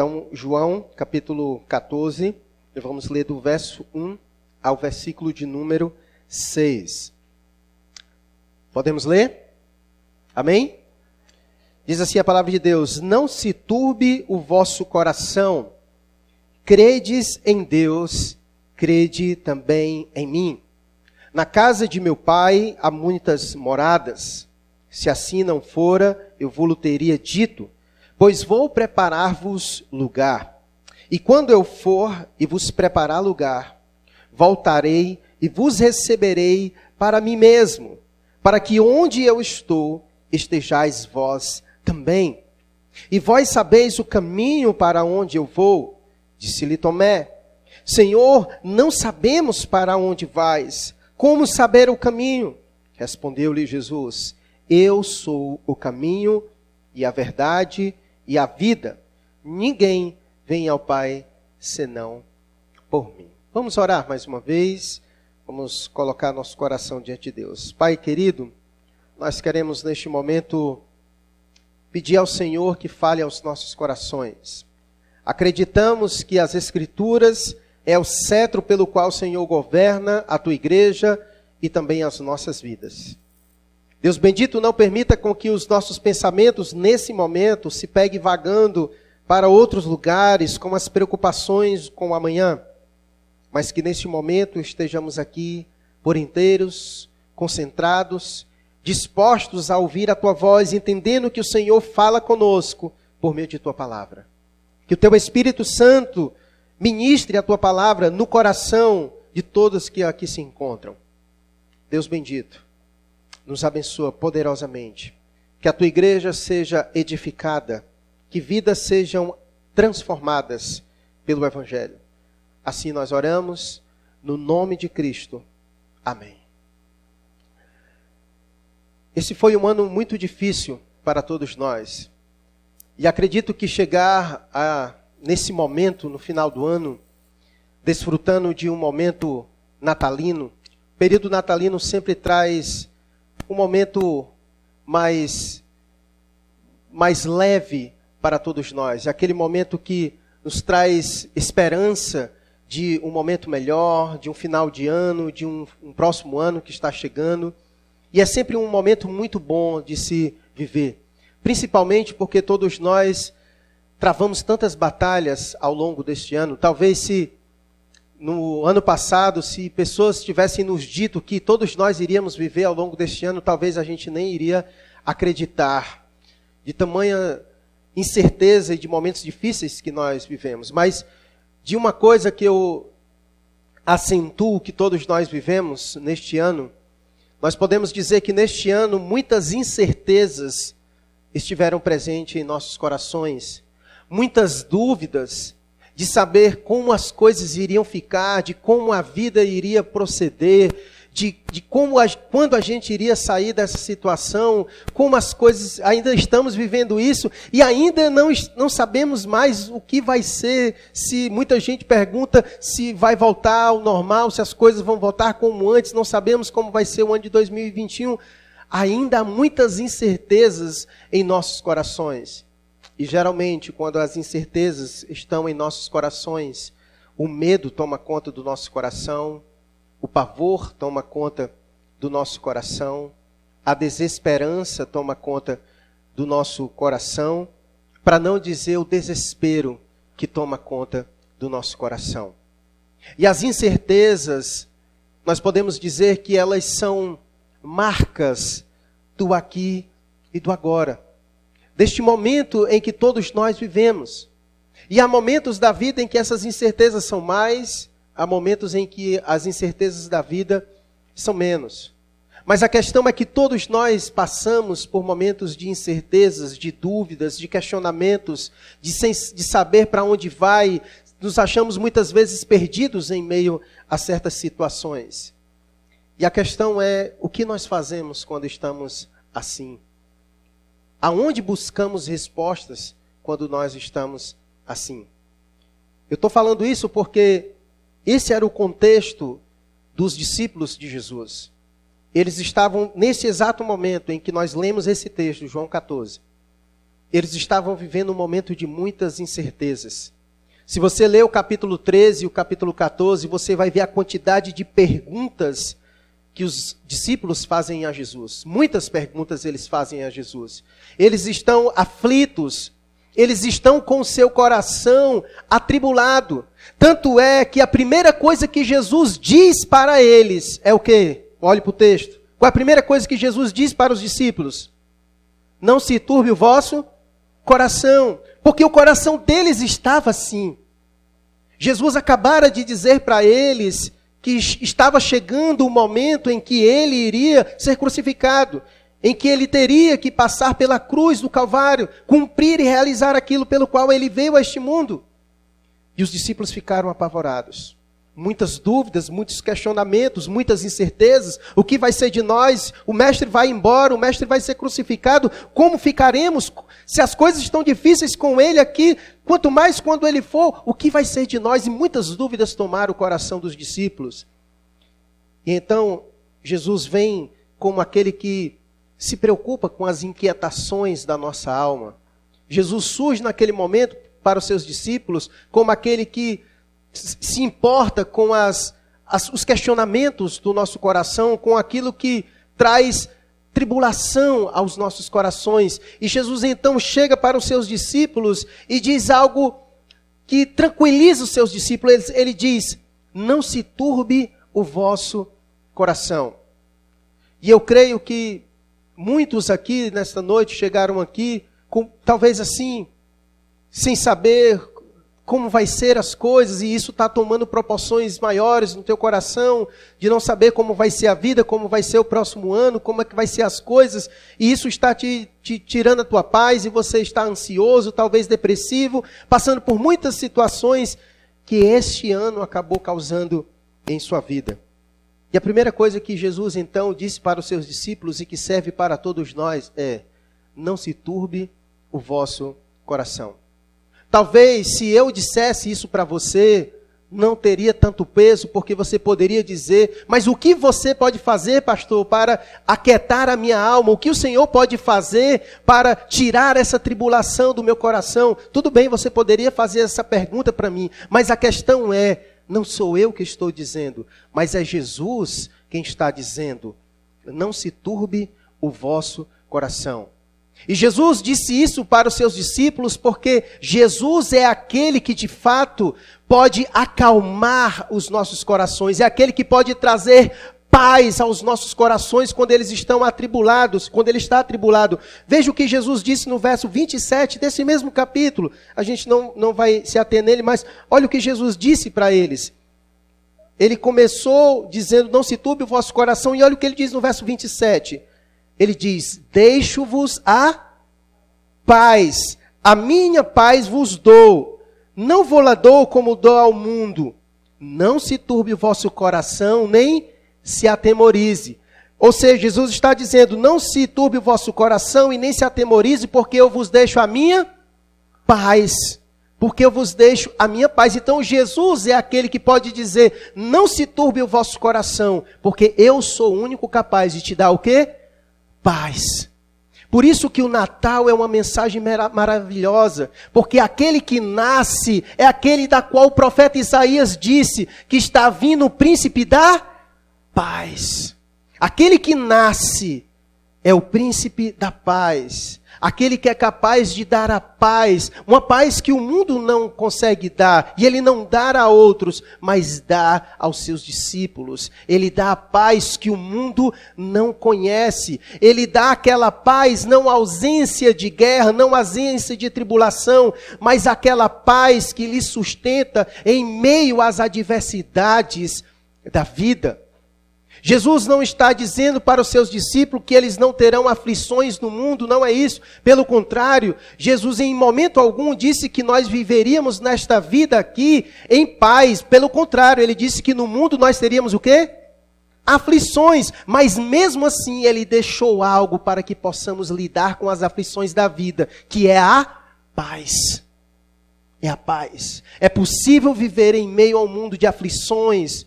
Então, João, capítulo 14, vamos ler do verso 1 ao versículo de número 6. Podemos ler? Amém? Diz assim a palavra de Deus: Não se turbe o vosso coração, credes em Deus, crede também em mim. Na casa de meu pai há muitas moradas. Se assim não fora, eu vou-lo teria dito, pois vou preparar-vos lugar. E quando eu for e vos preparar lugar, voltarei e vos receberei para mim mesmo, para que onde eu estou, estejais vós também. E vós sabeis o caminho para onde eu vou, disse-lhe Tomé. Senhor, não sabemos para onde vais, como saber o caminho? Respondeu-lhe Jesus: eu sou o caminho e a verdade e a vida. Ninguém vem ao Pai senão por mim. Vamos orar mais uma vez. Vamos colocar nosso coração diante de Deus. Pai querido, nós queremos neste momento pedir ao Senhor que fale aos nossos corações. Acreditamos que as Escrituras é o cetro pelo qual o Senhor governa a tua igreja e também as nossas vidas. Deus bendito, não permita com que os nossos pensamentos nesse momento se peguem vagando para outros lugares, com as preocupações com o amanhã, mas que neste momento estejamos aqui por inteiros, concentrados, dispostos a ouvir a tua voz, entendendo que o Senhor fala conosco por meio de tua palavra. Que o teu Espírito Santo ministre a tua palavra no coração de todos que aqui se encontram. Deus bendito nos abençoa poderosamente. Que a tua igreja seja edificada, que vidas sejam transformadas pelo Evangelho. Assim nós oramos, no nome de Cristo. Amém. Esse foi um ano muito difícil para todos nós. E acredito que chegar a, nesse momento, no final do ano, desfrutando de um momento natalino, período natalino sempre traz um momento mais, mais leve para todos nós. Aquele momento que nos traz esperança de um momento melhor, de um final de ano, de um, um próximo ano que está chegando. E é sempre um momento muito bom de se viver. Principalmente porque todos nós travamos tantas batalhas ao longo deste ano. Talvez se no ano passado, se pessoas tivessem nos dito que todos nós iríamos viver ao longo deste ano, talvez a gente nem iria acreditar. De tamanha incerteza e de momentos difíceis que nós vivemos. Mas de uma coisa que eu acentuo que todos nós vivemos neste ano, nós podemos dizer que neste ano muitas incertezas estiveram presentes em nossos corações, muitas dúvidas de saber como as coisas iriam ficar, de como a vida iria proceder, de, de como a, quando a gente iria sair dessa situação, como as coisas, ainda estamos vivendo isso e ainda não, não sabemos mais o que vai ser. Se muita gente pergunta se vai voltar ao normal, se as coisas vão voltar como antes, não sabemos como vai ser o ano de 2021. Ainda há muitas incertezas em nossos corações. E geralmente, quando as incertezas estão em nossos corações, o medo toma conta do nosso coração, o pavor toma conta do nosso coração, a desesperança toma conta do nosso coração, para não dizer o desespero que toma conta do nosso coração. E as incertezas, nós podemos dizer que elas são marcas do aqui e do agora deste momento em que todos nós vivemos. E há momentos da vida em que essas incertezas são mais, há momentos em que as incertezas da vida são menos. Mas a questão é que todos nós passamos por momentos de incertezas, de dúvidas, de questionamentos, de, sem, de saber para onde vai. Nos achamos muitas vezes perdidos em meio a certas situações. E a questão é: o que nós fazemos quando estamos assim? Aonde buscamos respostas quando nós estamos assim? Eu estou falando isso porque esse era o contexto dos discípulos de Jesus. Eles estavam nesse exato momento em que nós lemos esse texto, João 14. eles estavam vivendo um momento de muitas incertezas. Se você ler o capítulo 13 e o capítulo 14, você vai ver a quantidade de perguntas que os discípulos fazem a Jesus. Muitas perguntas eles fazem a Jesus. Eles estão aflitos, eles estão com o seu coração atribulado. Tanto é que a primeira coisa que Jesus diz para eles é o quê? Olhe para o texto. Qual é a primeira coisa que Jesus diz para os discípulos? Não se turbe o vosso coração, porque o coração deles estava assim. Jesus acabara de dizer para eles que estava chegando o momento em que ele iria ser crucificado, em que ele teria que passar pela cruz do Calvário, cumprir e realizar aquilo pelo qual ele veio a este mundo. E os discípulos ficaram apavorados muitas dúvidas, muitos questionamentos, muitas incertezas. O que vai ser de nós? O mestre vai embora, o mestre vai ser crucificado. Como ficaremos? Se as coisas estão difíceis com ele aqui, quanto mais quando ele for, o que vai ser de nós? E muitas dúvidas tomaram o coração dos discípulos. E então Jesus vem como aquele que se preocupa com as inquietações da nossa alma. Jesus surge naquele momento para os seus discípulos como aquele que se importa com as, as, os questionamentos do nosso coração, com aquilo que traz tribulação aos nossos corações. E Jesus então chega para os seus discípulos e diz algo que tranquiliza os seus discípulos. Ele, ele diz: Não se turbe o vosso coração. E eu creio que muitos aqui nesta noite chegaram aqui com talvez assim, sem saber como vai ser as coisas, e isso está tomando proporções maiores no teu coração, de não saber como vai ser a vida, como vai ser o próximo ano, como é que vai ser as coisas, e isso está te, te tirando a tua paz, e você está ansioso, talvez depressivo, passando por muitas situações que este ano acabou causando em sua vida. E a primeira coisa que Jesus então disse para os seus discípulos e que serve para todos nós é: não se turbe o vosso coração. Talvez se eu dissesse isso para você, não teria tanto peso, porque você poderia dizer, mas o que você pode fazer, pastor, para aquietar a minha alma? O que o Senhor pode fazer para tirar essa tribulação do meu coração? Tudo bem, você poderia fazer essa pergunta para mim, mas a questão é: não sou eu que estou dizendo, mas é Jesus quem está dizendo. Não se turbe o vosso coração. E Jesus disse isso para os seus discípulos porque Jesus é aquele que de fato pode acalmar os nossos corações, é aquele que pode trazer paz aos nossos corações quando eles estão atribulados, quando ele está atribulado. Veja o que Jesus disse no verso 27 desse mesmo capítulo. A gente não, não vai se ater nele, mas olha o que Jesus disse para eles. Ele começou dizendo: Não se turbe o vosso coração, e olha o que ele diz no verso 27 ele diz: Deixo-vos a paz, a minha paz vos dou. Não vou lá dou como dou ao mundo. Não se turbe o vosso coração, nem se atemorize. Ou seja, Jesus está dizendo: não se turbe o vosso coração e nem se atemorize, porque eu vos deixo a minha paz. Porque eu vos deixo a minha paz. Então, Jesus é aquele que pode dizer: não se turbe o vosso coração, porque eu sou o único capaz de te dar o quê? Paz. Por isso que o Natal é uma mensagem maravilhosa, porque aquele que nasce é aquele da qual o profeta Isaías disse que está vindo o príncipe da paz. Aquele que nasce é o príncipe da paz aquele que é capaz de dar a paz, uma paz que o mundo não consegue dar, e ele não dá a outros, mas dá aos seus discípulos. Ele dá a paz que o mundo não conhece. Ele dá aquela paz, não ausência de guerra, não ausência de tribulação, mas aquela paz que lhe sustenta em meio às adversidades da vida. Jesus não está dizendo para os seus discípulos que eles não terão aflições no mundo, não é isso. Pelo contrário, Jesus em momento algum disse que nós viveríamos nesta vida aqui em paz. Pelo contrário, ele disse que no mundo nós teríamos o quê? Aflições, mas mesmo assim ele deixou algo para que possamos lidar com as aflições da vida, que é a paz. É a paz. É possível viver em meio ao mundo de aflições,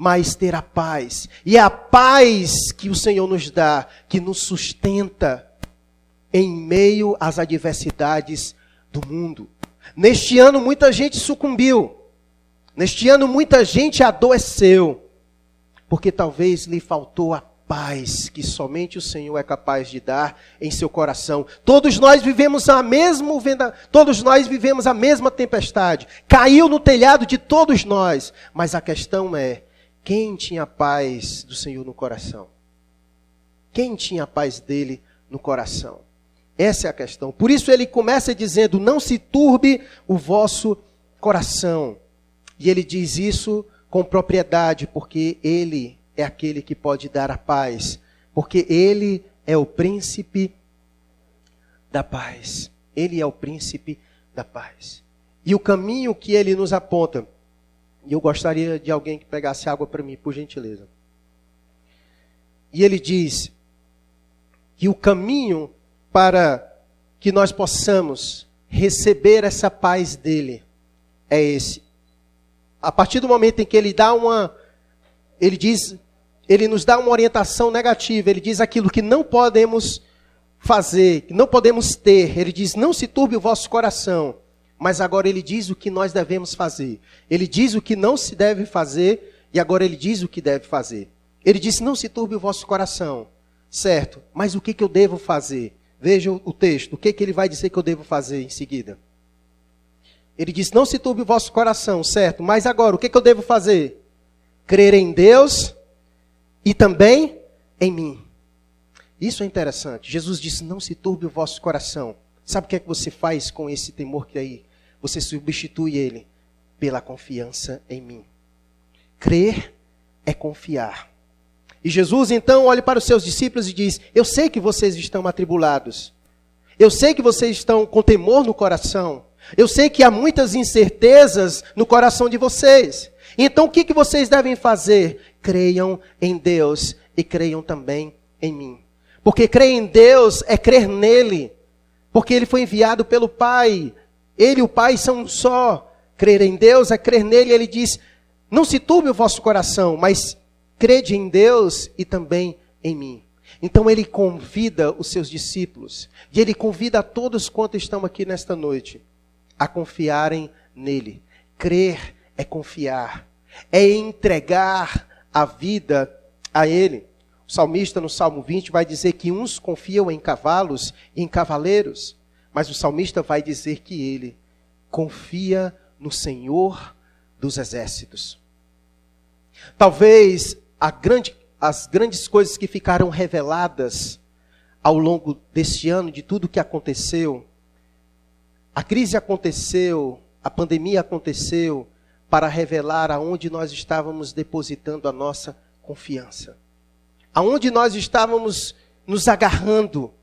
mas ter a paz. E é a paz que o Senhor nos dá, que nos sustenta. em meio às adversidades do mundo. Neste ano, muita gente sucumbiu. Neste ano, muita gente adoeceu. Porque talvez lhe faltou a paz que somente o Senhor é capaz de dar em seu coração. Todos nós vivemos a mesma todos nós vivemos a mesma tempestade. Caiu no telhado de todos nós, mas a questão é quem tinha a paz do Senhor no coração? Quem tinha a paz dele no coração? Essa é a questão. Por isso ele começa dizendo: Não se turbe o vosso coração. E ele diz isso com propriedade, porque ele é aquele que pode dar a paz. Porque ele é o príncipe da paz. Ele é o príncipe da paz. E o caminho que ele nos aponta. E eu gostaria de alguém que pegasse água para mim, por gentileza. E ele diz que o caminho para que nós possamos receber essa paz dele é esse. A partir do momento em que ele dá uma ele diz, ele nos dá uma orientação negativa, ele diz aquilo que não podemos fazer, que não podemos ter. Ele diz: "Não se turbe o vosso coração". Mas agora ele diz o que nós devemos fazer. Ele diz o que não se deve fazer e agora ele diz o que deve fazer. Ele diz: "Não se turbe o vosso coração". Certo? Mas o que que eu devo fazer? Veja o texto. O que, que ele vai dizer que eu devo fazer em seguida? Ele diz: Não se turbe o vosso coração, certo? Mas agora, o que, que eu devo fazer? Crer em Deus e também em mim. Isso é interessante. Jesus disse: Não se turbe o vosso coração. Sabe o que é que você faz com esse temor que aí? Você substitui ele pela confiança em mim. Crer é confiar. E Jesus então olha para os seus discípulos e diz: Eu sei que vocês estão atribulados. Eu sei que vocês estão com temor no coração. Eu sei que há muitas incertezas no coração de vocês. Então o que, que vocês devem fazer? Creiam em Deus e creiam também em mim. Porque crer em Deus é crer nele. Porque ele foi enviado pelo Pai. Ele e o Pai são um só. Crer em Deus é crer nele. Ele diz: Não se turbe o vosso coração, mas crede em Deus e também em mim. Então ele convida os seus discípulos, e ele convida a todos quantos estão aqui nesta noite, a confiarem nele. Crer é confiar, é entregar a vida a ele. O salmista no Salmo 20 vai dizer que uns confiam em cavalos e em cavaleiros, mas o salmista vai dizer que ele confia no Senhor dos exércitos. Talvez grande, as grandes coisas que ficaram reveladas ao longo deste ano, de tudo que aconteceu. A crise aconteceu, a pandemia aconteceu para revelar aonde nós estávamos depositando a nossa confiança. Aonde nós estávamos nos agarrando.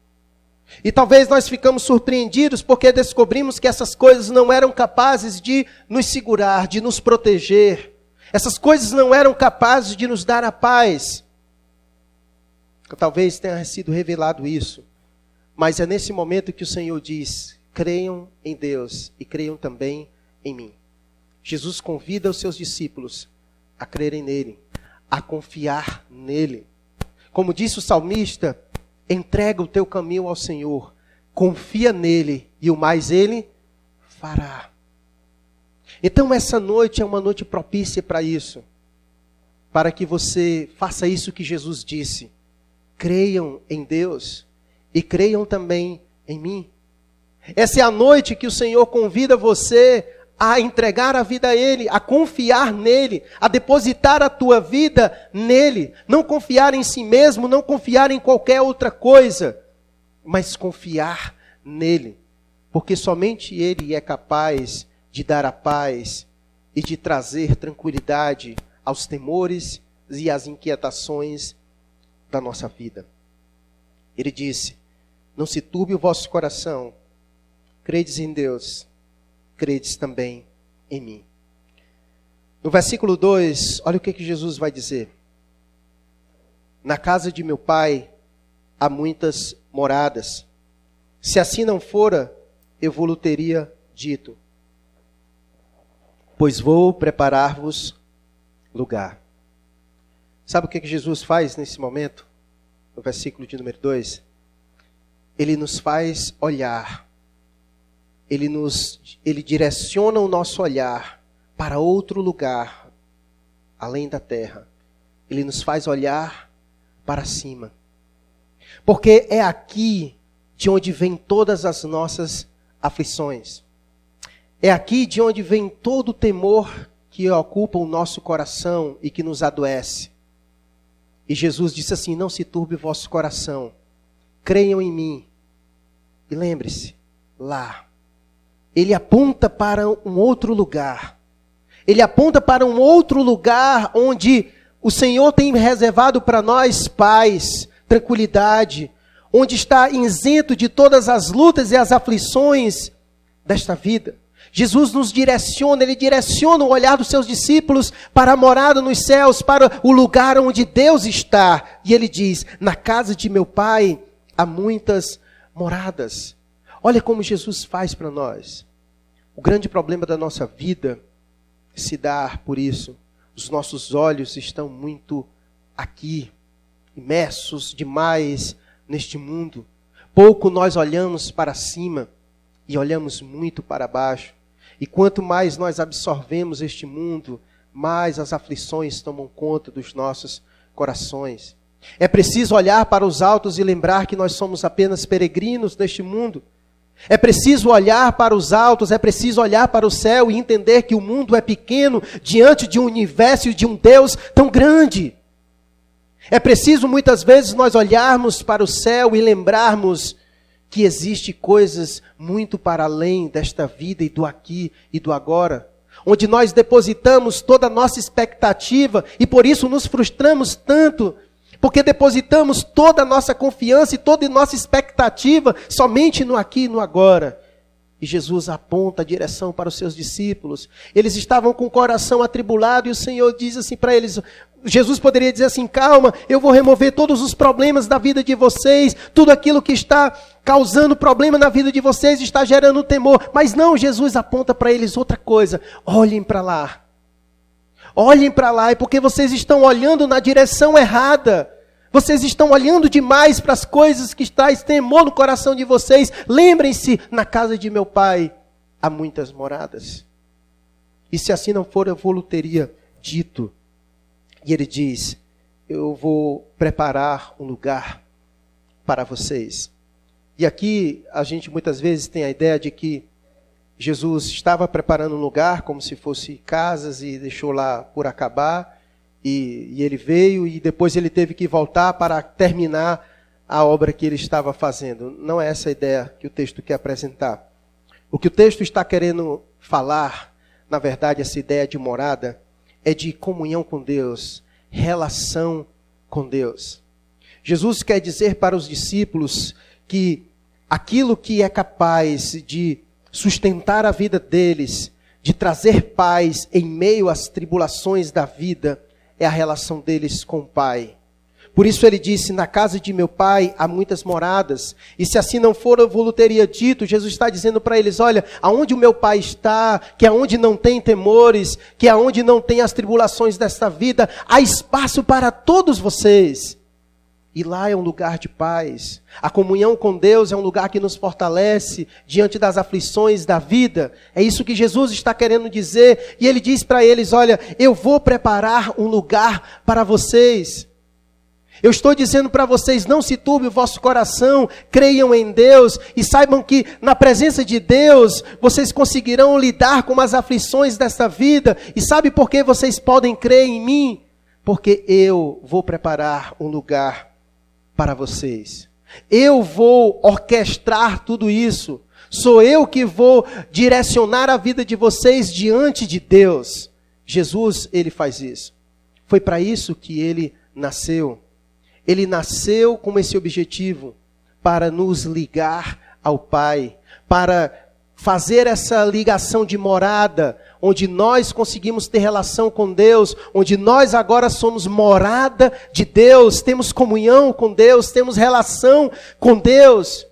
E talvez nós ficamos surpreendidos porque descobrimos que essas coisas não eram capazes de nos segurar, de nos proteger. Essas coisas não eram capazes de nos dar a paz. Talvez tenha sido revelado isso. Mas é nesse momento que o Senhor diz: creiam em Deus e creiam também em mim. Jesus convida os seus discípulos a crerem nele, a confiar nele. Como disse o salmista, entrega o teu caminho ao Senhor, confia nele e o mais ele fará. Então, essa noite é uma noite propícia para isso. Para que você faça isso que Jesus disse. Creiam em Deus e creiam também em mim. Essa é a noite que o Senhor convida você a entregar a vida a Ele, a confiar nele, a depositar a tua vida nele. Não confiar em si mesmo, não confiar em qualquer outra coisa, mas confiar nele. Porque somente Ele é capaz de dar a paz e de trazer tranquilidade aos temores e às inquietações da nossa vida. Ele disse: Não se turbe o vosso coração, credes em Deus, credes também em mim. No versículo 2, olha o que, que Jesus vai dizer. Na casa de meu pai há muitas moradas. Se assim não fora, eu vou-lhe teria dito pois vou preparar-vos lugar. Sabe o que Jesus faz nesse momento? No versículo de número 2. ele nos faz olhar, ele nos ele direciona o nosso olhar para outro lugar além da terra. Ele nos faz olhar para cima. Porque é aqui de onde vem todas as nossas aflições. É aqui de onde vem todo o temor que ocupa o nosso coração e que nos adoece. E Jesus disse assim: Não se turbe o vosso coração, creiam em mim. E lembre-se, lá, ele aponta para um outro lugar. Ele aponta para um outro lugar onde o Senhor tem reservado para nós paz, tranquilidade, onde está isento de todas as lutas e as aflições desta vida. Jesus nos direciona, ele direciona o olhar dos seus discípulos para a morada nos céus, para o lugar onde Deus está. E ele diz: Na casa de meu pai há muitas moradas. Olha como Jesus faz para nós. O grande problema da nossa vida se dá por isso. Os nossos olhos estão muito aqui, imersos demais neste mundo. Pouco nós olhamos para cima e olhamos muito para baixo. E quanto mais nós absorvemos este mundo, mais as aflições tomam conta dos nossos corações. É preciso olhar para os altos e lembrar que nós somos apenas peregrinos neste mundo. É preciso olhar para os altos, é preciso olhar para o céu e entender que o mundo é pequeno diante de um universo e de um Deus tão grande. É preciso muitas vezes nós olharmos para o céu e lembrarmos que existe coisas muito para além desta vida e do aqui e do agora, onde nós depositamos toda a nossa expectativa e por isso nos frustramos tanto, porque depositamos toda a nossa confiança e toda a nossa expectativa somente no aqui e no agora. E Jesus aponta a direção para os seus discípulos. Eles estavam com o coração atribulado e o Senhor diz assim para eles: Jesus poderia dizer assim: calma, eu vou remover todos os problemas da vida de vocês, tudo aquilo que está causando problema na vida de vocês está gerando temor. Mas não, Jesus aponta para eles outra coisa: olhem para lá. Olhem para lá, é porque vocês estão olhando na direção errada. Vocês estão olhando demais para as coisas que traz temor no coração de vocês. Lembrem-se, na casa de meu pai há muitas moradas. E se assim não for, eu vou teria dito. E ele diz: Eu vou preparar um lugar para vocês. E aqui a gente muitas vezes tem a ideia de que Jesus estava preparando um lugar como se fosse casas e deixou lá por acabar. E, e, ele veio e depois ele teve que voltar para terminar a obra que ele estava fazendo. Não é essa a ideia que o texto quer apresentar. O que o texto está querendo falar, na verdade, essa ideia de morada, é de comunhão com Deus, relação com Deus. Jesus quer dizer para os discípulos que aquilo que é capaz de sustentar a vida deles, de trazer paz em meio às tribulações da vida, é a relação deles com o Pai. Por isso ele disse: Na casa de meu pai há muitas moradas, e se assim não for, eu vou teria dito. Jesus está dizendo para eles: Olha, aonde o meu pai está, que aonde não tem temores, que aonde não tem as tribulações desta vida, há espaço para todos vocês. E lá é um lugar de paz. A comunhão com Deus é um lugar que nos fortalece diante das aflições da vida. É isso que Jesus está querendo dizer. E ele diz para eles: Olha, eu vou preparar um lugar para vocês. Eu estou dizendo para vocês: não se turbe o vosso coração, creiam em Deus e saibam que na presença de Deus vocês conseguirão lidar com as aflições desta vida. E sabe por que vocês podem crer em mim? Porque eu vou preparar um lugar para vocês. Eu vou orquestrar tudo isso. Sou eu que vou direcionar a vida de vocês diante de Deus. Jesus, ele faz isso. Foi para isso que ele nasceu. Ele nasceu com esse objetivo para nos ligar ao Pai, para fazer essa ligação de morada, onde nós conseguimos ter relação com Deus, onde nós agora somos morada de Deus, temos comunhão com Deus, temos relação com Deus.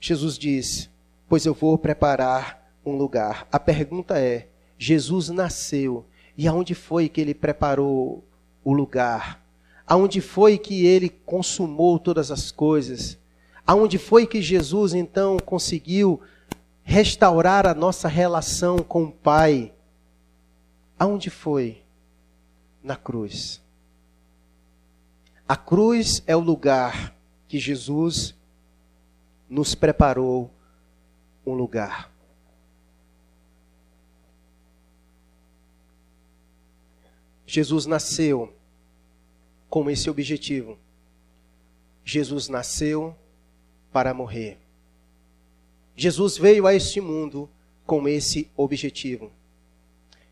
Jesus disse: Pois eu vou preparar um lugar. A pergunta é: Jesus nasceu, e aonde foi que ele preparou o lugar? Aonde foi que ele consumou todas as coisas? Aonde foi que Jesus então conseguiu restaurar a nossa relação com o Pai? Aonde foi? Na cruz. A cruz é o lugar que Jesus nos preparou um lugar. Jesus nasceu com esse objetivo. Jesus nasceu para morrer. Jesus veio a este mundo com esse objetivo.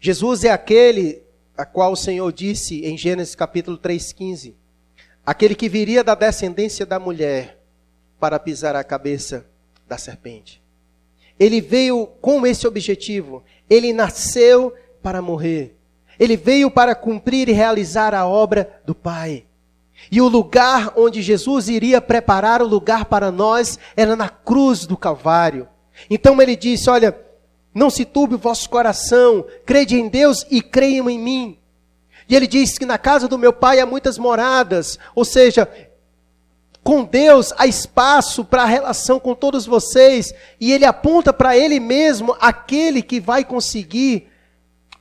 Jesus é aquele a qual o Senhor disse em Gênesis capítulo 3,15: aquele que viria da descendência da mulher para pisar a cabeça da serpente. Ele veio com esse objetivo, ele nasceu para morrer. Ele veio para cumprir e realizar a obra do Pai. E o lugar onde Jesus iria preparar o lugar para nós era na cruz do Calvário. Então ele disse: Olha, não se turbe o vosso coração, crede em Deus e creiam em mim. E ele diz que na casa do meu pai há muitas moradas, ou seja, com Deus há espaço para a relação com todos vocês, e ele aponta para ele mesmo aquele que vai conseguir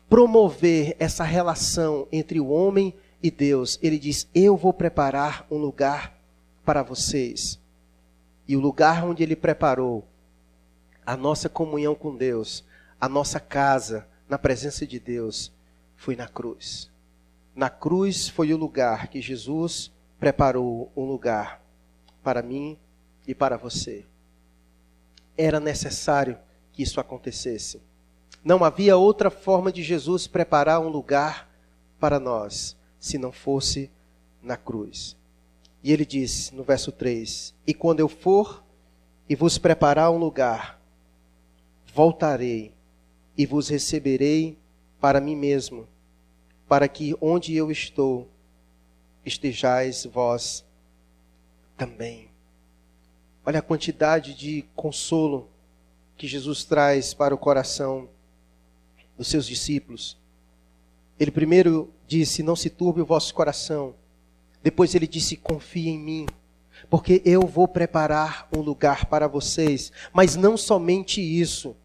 promover essa relação entre o homem e Deus. Ele diz: Eu vou preparar um lugar para vocês. E o lugar onde ele preparou a nossa comunhão com Deus, a nossa casa na presença de Deus, foi na cruz. Na cruz foi o lugar que Jesus preparou um lugar para mim e para você. Era necessário que isso acontecesse. Não havia outra forma de Jesus preparar um lugar para nós, se não fosse na cruz. E ele diz no verso 3: E quando eu for e vos preparar um lugar, voltarei e vos receberei para mim mesmo, para que onde eu estou estejais vós também. Olha a quantidade de consolo que Jesus traz para o coração dos seus discípulos. Ele primeiro disse: Não se turbe o vosso coração. Depois ele disse: Confie em mim, porque eu vou preparar um lugar para vocês. Mas não somente isso.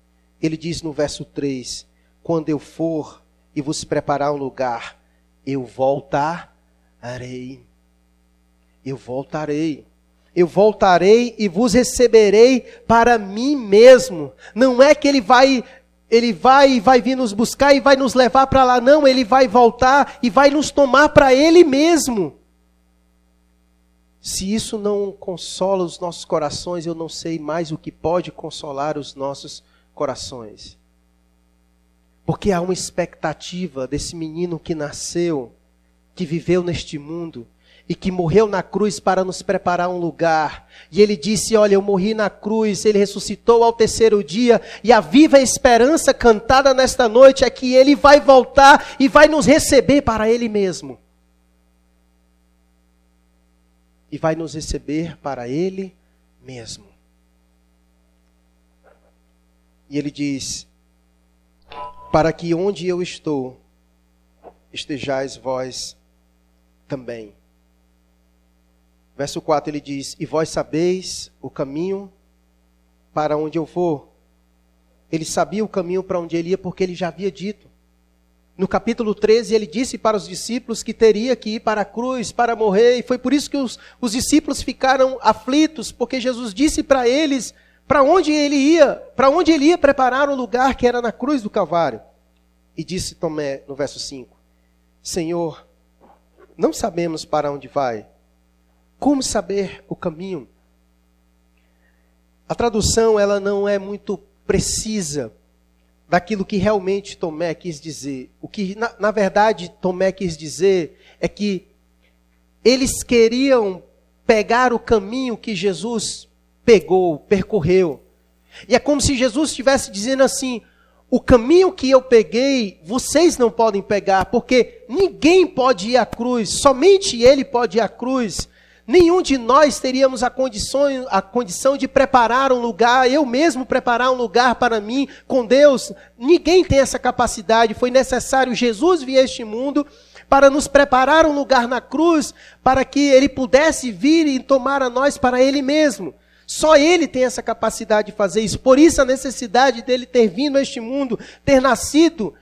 Ele diz no verso 3: Quando eu for e vos preparar um lugar, eu voltarei. Eu voltarei. Eu voltarei e vos receberei para mim mesmo. Não é que ele vai ele vai e vai vir nos buscar e vai nos levar para lá. Não, ele vai voltar e vai nos tomar para ele mesmo. Se isso não consola os nossos corações, eu não sei mais o que pode consolar os nossos corações. Porque há uma expectativa desse menino que nasceu, que viveu neste mundo, e que morreu na cruz para nos preparar um lugar. E ele disse: Olha, eu morri na cruz, ele ressuscitou ao terceiro dia, e a viva esperança cantada nesta noite é que ele vai voltar e vai nos receber para ele mesmo. E vai nos receber para ele mesmo. E ele diz: Para que onde eu estou, estejais vós também. Verso 4 ele diz: E vós sabeis o caminho para onde eu vou. Ele sabia o caminho para onde ele ia porque ele já havia dito. No capítulo 13, ele disse para os discípulos que teria que ir para a cruz para morrer, e foi por isso que os, os discípulos ficaram aflitos, porque Jesus disse para eles para onde ele ia, para onde ele ia preparar o lugar que era na cruz do Calvário. E disse Tomé, no verso 5: Senhor, não sabemos para onde vai como saber o caminho? A tradução ela não é muito precisa daquilo que realmente Tomé quis dizer. O que na, na verdade Tomé quis dizer é que eles queriam pegar o caminho que Jesus pegou, percorreu. E é como se Jesus estivesse dizendo assim: o caminho que eu peguei, vocês não podem pegar, porque ninguém pode ir à cruz, somente Ele pode ir à cruz. Nenhum de nós teríamos a condição, a condição de preparar um lugar, eu mesmo preparar um lugar para mim com Deus. Ninguém tem essa capacidade. Foi necessário Jesus vir a este mundo para nos preparar um lugar na cruz, para que ele pudesse vir e tomar a nós para ele mesmo. Só ele tem essa capacidade de fazer isso. Por isso a necessidade dele ter vindo a este mundo, ter nascido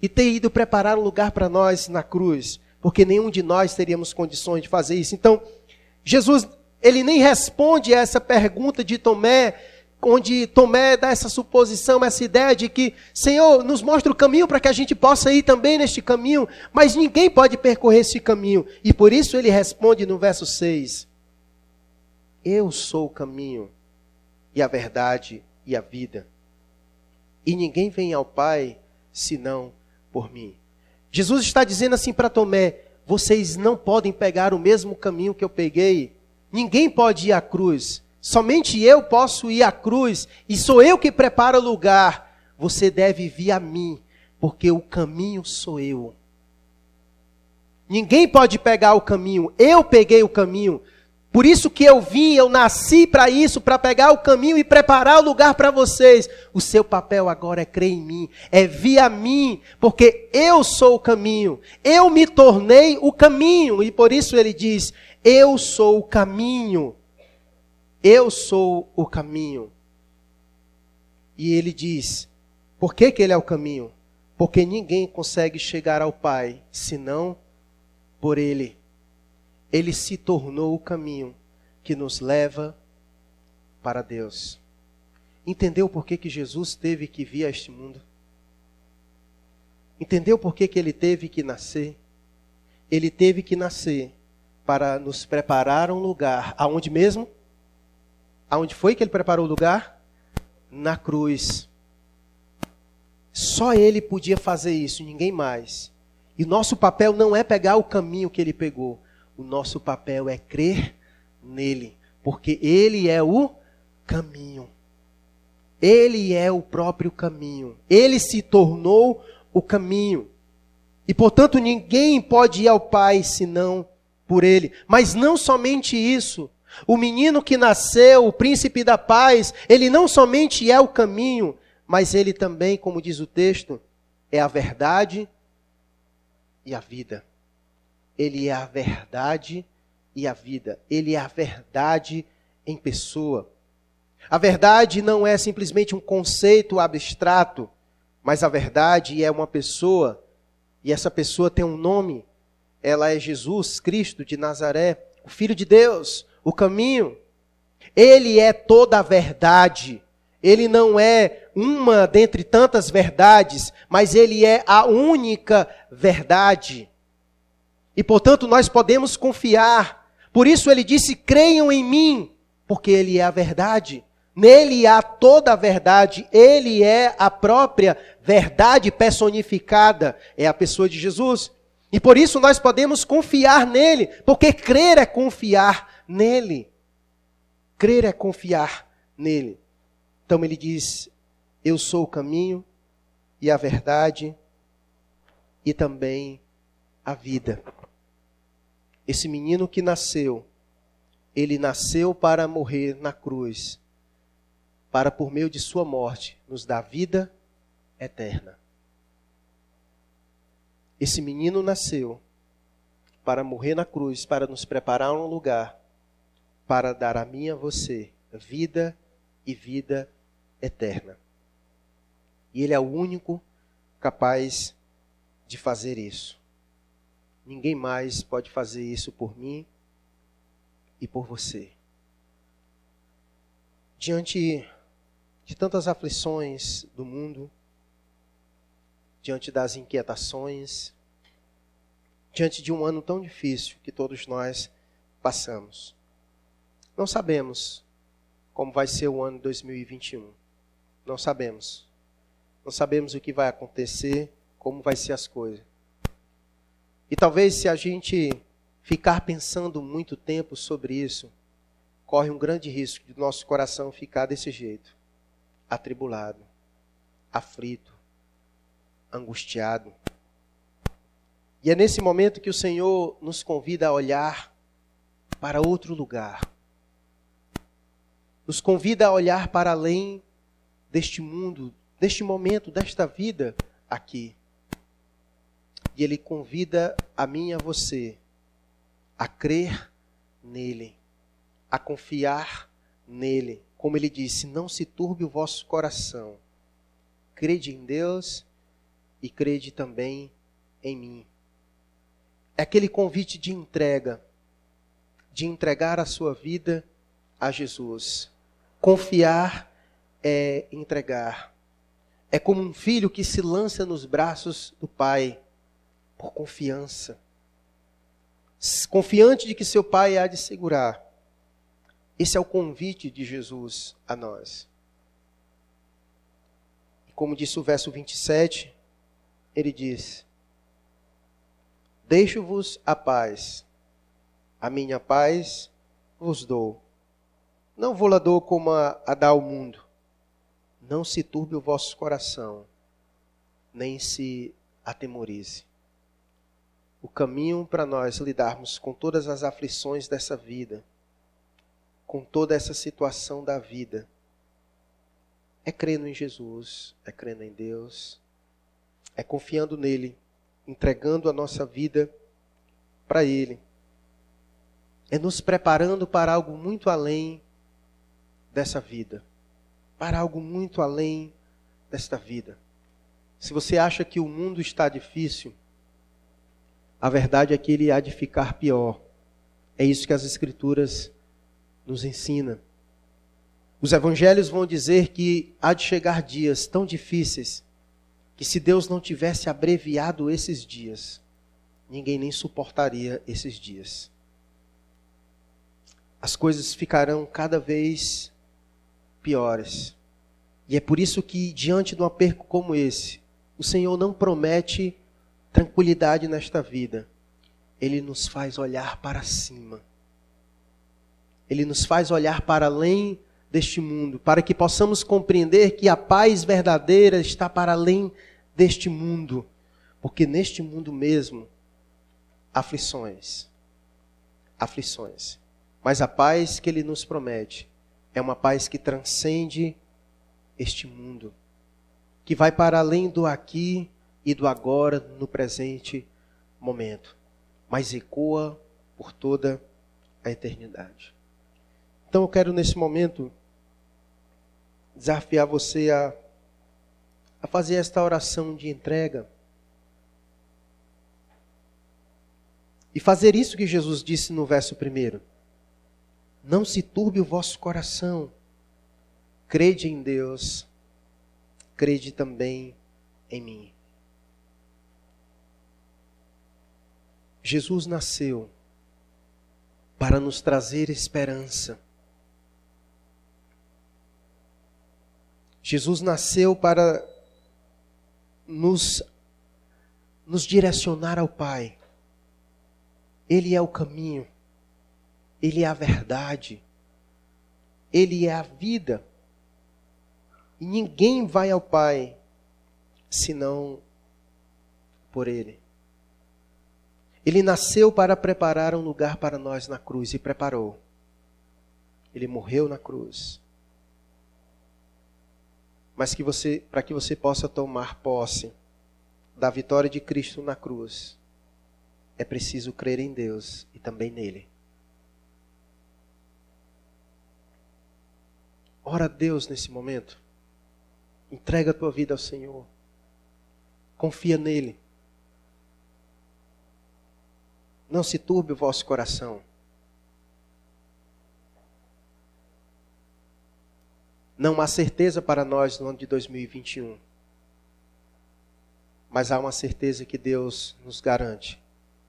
e ter ido preparar um lugar para nós na cruz, porque nenhum de nós teríamos condições de fazer isso. Então, Jesus, ele nem responde a essa pergunta de Tomé, onde Tomé dá essa suposição, essa ideia de que, Senhor, nos mostra o caminho para que a gente possa ir também neste caminho, mas ninguém pode percorrer esse caminho. E por isso ele responde no verso 6: Eu sou o caminho e a verdade e a vida. E ninguém vem ao Pai senão por mim. Jesus está dizendo assim para Tomé: vocês não podem pegar o mesmo caminho que eu peguei. Ninguém pode ir à cruz. Somente eu posso ir à cruz e sou eu que preparo o lugar. Você deve vir a mim, porque o caminho sou eu. Ninguém pode pegar o caminho. Eu peguei o caminho. Por isso que eu vim, eu nasci para isso, para pegar o caminho e preparar o lugar para vocês. O seu papel agora é crer em mim, é vir a mim, porque eu sou o caminho. Eu me tornei o caminho. E por isso ele diz: Eu sou o caminho. Eu sou o caminho. E ele diz: por que, que ele é o caminho? Porque ninguém consegue chegar ao Pai senão por ele. Ele se tornou o caminho que nos leva para Deus. Entendeu por que, que Jesus teve que vir a este mundo? Entendeu por que, que ele teve que nascer? Ele teve que nascer para nos preparar um lugar. Aonde mesmo? Aonde foi que ele preparou o lugar? Na cruz. Só ele podia fazer isso, ninguém mais. E nosso papel não é pegar o caminho que ele pegou. O nosso papel é crer nele, porque ele é o caminho. Ele é o próprio caminho. Ele se tornou o caminho. E portanto ninguém pode ir ao Pai senão por ele. Mas não somente isso. O menino que nasceu, o príncipe da paz, ele não somente é o caminho, mas ele também, como diz o texto, é a verdade e a vida. Ele é a verdade e a vida. Ele é a verdade em pessoa. A verdade não é simplesmente um conceito abstrato, mas a verdade é uma pessoa, e essa pessoa tem um nome. Ela é Jesus Cristo de Nazaré, o Filho de Deus, o caminho. Ele é toda a verdade. Ele não é uma dentre tantas verdades, mas ele é a única verdade. E portanto nós podemos confiar. Por isso ele disse: creiam em mim, porque ele é a verdade. Nele há toda a verdade, ele é a própria verdade personificada, é a pessoa de Jesus. E por isso nós podemos confiar nele, porque crer é confiar nele. Crer é confiar nele. Então ele diz: Eu sou o caminho e a verdade e também a vida. Esse menino que nasceu, ele nasceu para morrer na cruz, para por meio de sua morte nos dar vida eterna. Esse menino nasceu para morrer na cruz, para nos preparar um lugar para dar a mim e a você vida e vida eterna. E Ele é o único capaz de fazer isso. Ninguém mais pode fazer isso por mim e por você. Diante de tantas aflições do mundo, diante das inquietações, diante de um ano tão difícil que todos nós passamos. Não sabemos como vai ser o ano 2021. Não sabemos. Não sabemos o que vai acontecer, como vai ser as coisas. E talvez se a gente ficar pensando muito tempo sobre isso, corre um grande risco de nosso coração ficar desse jeito, atribulado, aflito, angustiado. E é nesse momento que o Senhor nos convida a olhar para outro lugar nos convida a olhar para além deste mundo, deste momento, desta vida aqui. E ele convida a mim e a você a crer nele, a confiar nele. Como ele disse: Não se turbe o vosso coração. Crede em Deus e crede também em mim. É aquele convite de entrega, de entregar a sua vida a Jesus. Confiar é entregar. É como um filho que se lança nos braços do pai por confiança. Confiante de que seu pai há de segurar. Esse é o convite de Jesus a nós. E como disse o verso 27, ele diz: Deixo-vos a paz, a minha paz vos dou. Não vou lá dou como a, a dá ao mundo. Não se turbe o vosso coração, nem se atemorize. O caminho para nós lidarmos com todas as aflições dessa vida, com toda essa situação da vida, é crendo em Jesus, é crendo em Deus, é confiando nele, entregando a nossa vida para Ele. É nos preparando para algo muito além dessa vida. Para algo muito além desta vida. Se você acha que o mundo está difícil, a verdade é que ele há de ficar pior. É isso que as Escrituras nos ensinam. Os evangelhos vão dizer que há de chegar dias tão difíceis que se Deus não tivesse abreviado esses dias, ninguém nem suportaria esses dias. As coisas ficarão cada vez piores. E é por isso que, diante de um aperto como esse, o Senhor não promete tranquilidade nesta vida. Ele nos faz olhar para cima. Ele nos faz olhar para além deste mundo, para que possamos compreender que a paz verdadeira está para além deste mundo, porque neste mundo mesmo aflições, aflições. Mas a paz que ele nos promete é uma paz que transcende este mundo, que vai para além do aqui e do agora no presente momento, mas ecoa por toda a eternidade. Então eu quero nesse momento desafiar você a, a fazer esta oração de entrega. E fazer isso que Jesus disse no verso primeiro. Não se turbe o vosso coração. Crede em Deus, crede também em mim. Jesus nasceu para nos trazer esperança. Jesus nasceu para nos, nos direcionar ao Pai. Ele é o caminho, Ele é a verdade, Ele é a vida. E ninguém vai ao Pai senão por Ele. Ele nasceu para preparar um lugar para nós na cruz e preparou. Ele morreu na cruz. Mas que você, para que você possa tomar posse da vitória de Cristo na cruz, é preciso crer em Deus e também nele. Ora a Deus nesse momento. Entrega a tua vida ao Senhor. Confia nele. Não se turbe o vosso coração. Não há certeza para nós no ano de 2021. Mas há uma certeza que Deus nos garante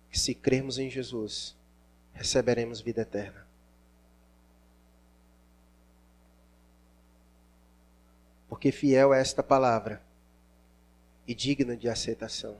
que se crermos em Jesus, receberemos vida eterna. Porque fiel é esta palavra e digna de aceitação.